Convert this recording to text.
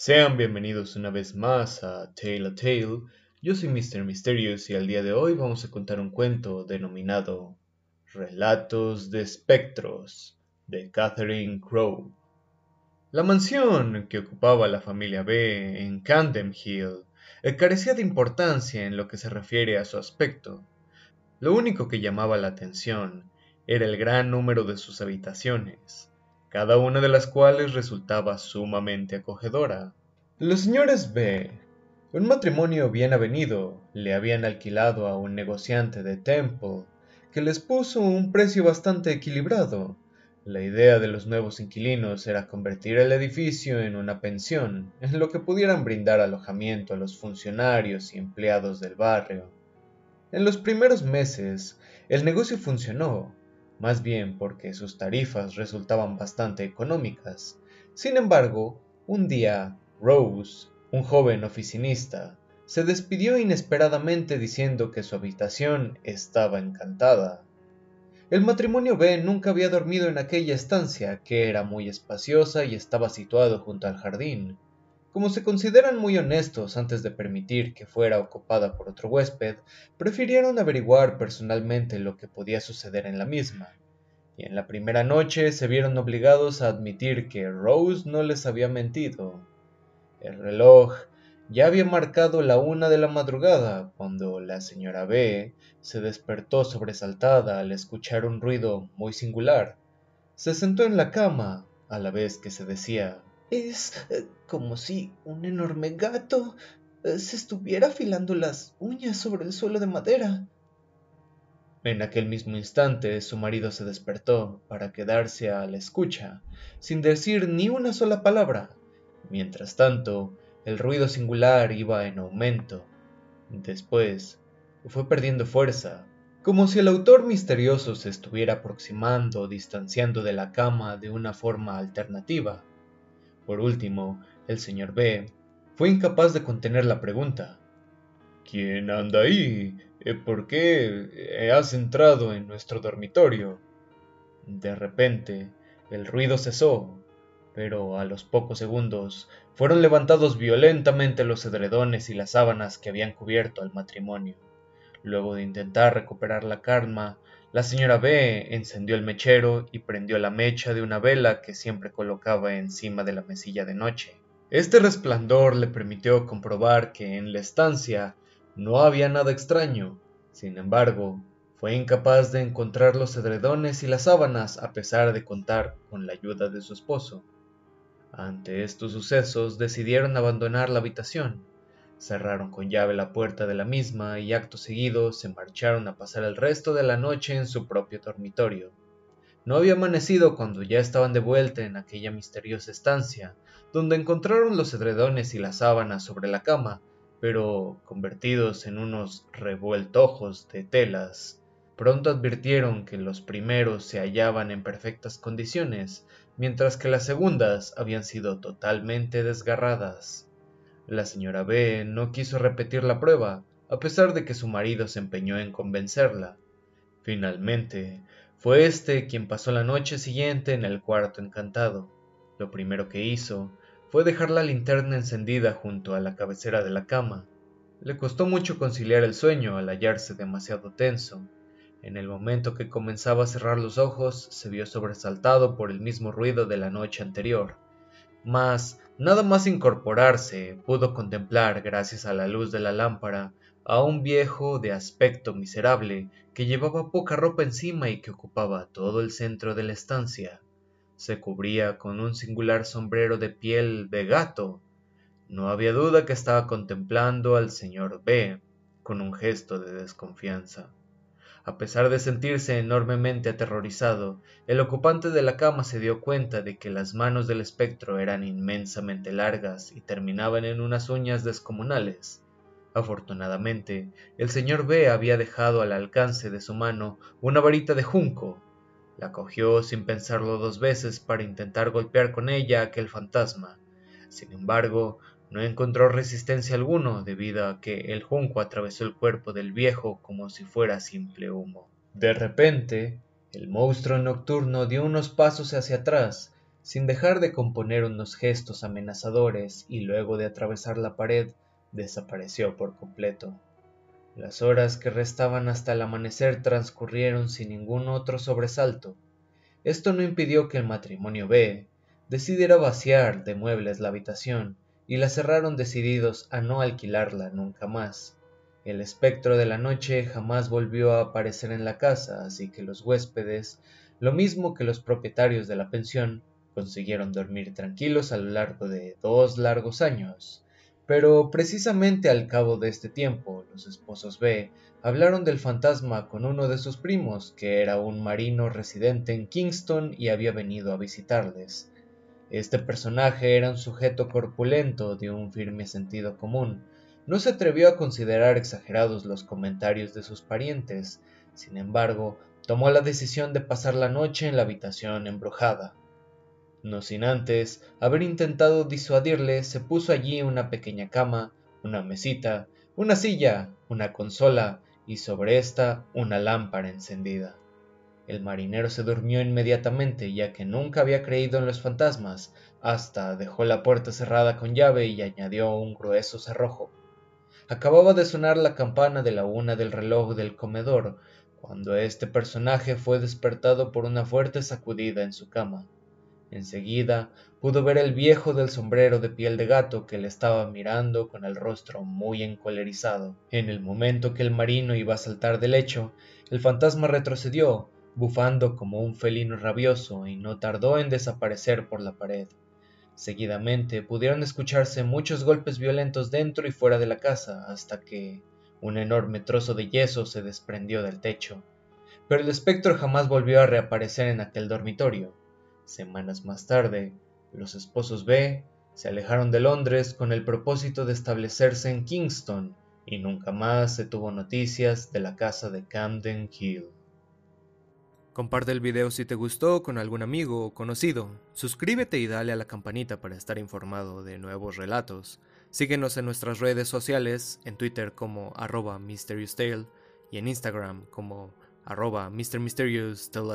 Sean bienvenidos una vez más a Tale a Tale. Yo soy Mr. Mysterious y al día de hoy vamos a contar un cuento denominado Relatos de Espectros de Catherine Crowe. La mansión que ocupaba la familia B en Camden Hill carecía de importancia en lo que se refiere a su aspecto. Lo único que llamaba la atención era el gran número de sus habitaciones, cada una de las cuales resultaba sumamente acogedora. Los señores B, un matrimonio bien avenido, le habían alquilado a un negociante de Temple, que les puso un precio bastante equilibrado. La idea de los nuevos inquilinos era convertir el edificio en una pensión, en lo que pudieran brindar alojamiento a los funcionarios y empleados del barrio. En los primeros meses, el negocio funcionó, más bien porque sus tarifas resultaban bastante económicas. Sin embargo, un día, Rose, un joven oficinista, se despidió inesperadamente diciendo que su habitación estaba encantada. El matrimonio B nunca había dormido en aquella estancia, que era muy espaciosa y estaba situado junto al jardín. Como se consideran muy honestos antes de permitir que fuera ocupada por otro huésped, prefirieron averiguar personalmente lo que podía suceder en la misma, y en la primera noche se vieron obligados a admitir que Rose no les había mentido. El reloj ya había marcado la una de la madrugada cuando la señora B se despertó sobresaltada al escuchar un ruido muy singular. Se sentó en la cama, a la vez que se decía es eh, como si un enorme gato eh, se estuviera afilando las uñas sobre el suelo de madera. En aquel mismo instante su marido se despertó para quedarse a la escucha, sin decir ni una sola palabra. Mientras tanto, el ruido singular iba en aumento. Después, fue perdiendo fuerza, como si el autor misterioso se estuviera aproximando o distanciando de la cama de una forma alternativa. Por último, el señor B fue incapaz de contener la pregunta. ¿Quién anda ahí? Eh, ¿Por qué eh, has entrado en nuestro dormitorio? De repente, el ruido cesó, pero a los pocos segundos fueron levantados violentamente los edredones y las sábanas que habían cubierto al matrimonio. Luego de intentar recuperar la calma, la señora B encendió el mechero y prendió la mecha de una vela que siempre colocaba encima de la mesilla de noche. Este resplandor le permitió comprobar que en la estancia no había nada extraño. Sin embargo, fue incapaz de encontrar los edredones y las sábanas a pesar de contar con la ayuda de su esposo. Ante estos sucesos decidieron abandonar la habitación cerraron con llave la puerta de la misma y acto seguido se marcharon a pasar el resto de la noche en su propio dormitorio. No había amanecido cuando ya estaban de vuelta en aquella misteriosa estancia, donde encontraron los edredones y las sábanas sobre la cama, pero convertidos en unos revueltojos de telas. Pronto advirtieron que los primeros se hallaban en perfectas condiciones, mientras que las segundas habían sido totalmente desgarradas. La señora B no quiso repetir la prueba, a pesar de que su marido se empeñó en convencerla. Finalmente, fue éste quien pasó la noche siguiente en el cuarto encantado. Lo primero que hizo fue dejar la linterna encendida junto a la cabecera de la cama. Le costó mucho conciliar el sueño al hallarse demasiado tenso. En el momento que comenzaba a cerrar los ojos, se vio sobresaltado por el mismo ruido de la noche anterior. Mas Nada más incorporarse pudo contemplar, gracias a la luz de la lámpara, a un viejo de aspecto miserable que llevaba poca ropa encima y que ocupaba todo el centro de la estancia. Se cubría con un singular sombrero de piel de gato. No había duda que estaba contemplando al señor B con un gesto de desconfianza. A pesar de sentirse enormemente aterrorizado, el ocupante de la cama se dio cuenta de que las manos del espectro eran inmensamente largas y terminaban en unas uñas descomunales. Afortunadamente, el señor B había dejado al alcance de su mano una varita de junco. La cogió sin pensarlo dos veces para intentar golpear con ella a aquel fantasma. Sin embargo, no encontró resistencia alguno debido a que el junco atravesó el cuerpo del viejo como si fuera simple humo. De repente, el monstruo nocturno dio unos pasos hacia atrás sin dejar de componer unos gestos amenazadores y luego de atravesar la pared, desapareció por completo. Las horas que restaban hasta el amanecer transcurrieron sin ningún otro sobresalto. Esto no impidió que el matrimonio B decidiera vaciar de muebles la habitación y la cerraron decididos a no alquilarla nunca más. El espectro de la noche jamás volvió a aparecer en la casa, así que los huéspedes, lo mismo que los propietarios de la pensión, consiguieron dormir tranquilos a lo largo de dos largos años. Pero precisamente al cabo de este tiempo, los esposos B hablaron del fantasma con uno de sus primos, que era un marino residente en Kingston y había venido a visitarles. Este personaje era un sujeto corpulento de un firme sentido común. No se atrevió a considerar exagerados los comentarios de sus parientes. Sin embargo, tomó la decisión de pasar la noche en la habitación embrujada. No sin antes haber intentado disuadirle, se puso allí una pequeña cama, una mesita, una silla, una consola y sobre esta una lámpara encendida. El marinero se durmió inmediatamente, ya que nunca había creído en los fantasmas, hasta dejó la puerta cerrada con llave y añadió un grueso cerrojo. Acababa de sonar la campana de la una del reloj del comedor, cuando este personaje fue despertado por una fuerte sacudida en su cama. Enseguida pudo ver el viejo del sombrero de piel de gato que le estaba mirando con el rostro muy encolerizado. En el momento que el marino iba a saltar del lecho, el fantasma retrocedió, bufando como un felino rabioso, y no tardó en desaparecer por la pared. Seguidamente pudieron escucharse muchos golpes violentos dentro y fuera de la casa, hasta que un enorme trozo de yeso se desprendió del techo. Pero el espectro jamás volvió a reaparecer en aquel dormitorio. Semanas más tarde, los esposos B se alejaron de Londres con el propósito de establecerse en Kingston y nunca más se tuvo noticias de la casa de Camden Hill. Comparte el video si te gustó con algún amigo o conocido. Suscríbete y dale a la campanita para estar informado de nuevos relatos. Síguenos en nuestras redes sociales, en Twitter como arroba y en Instagram como arroba Mr. Mysterious Tale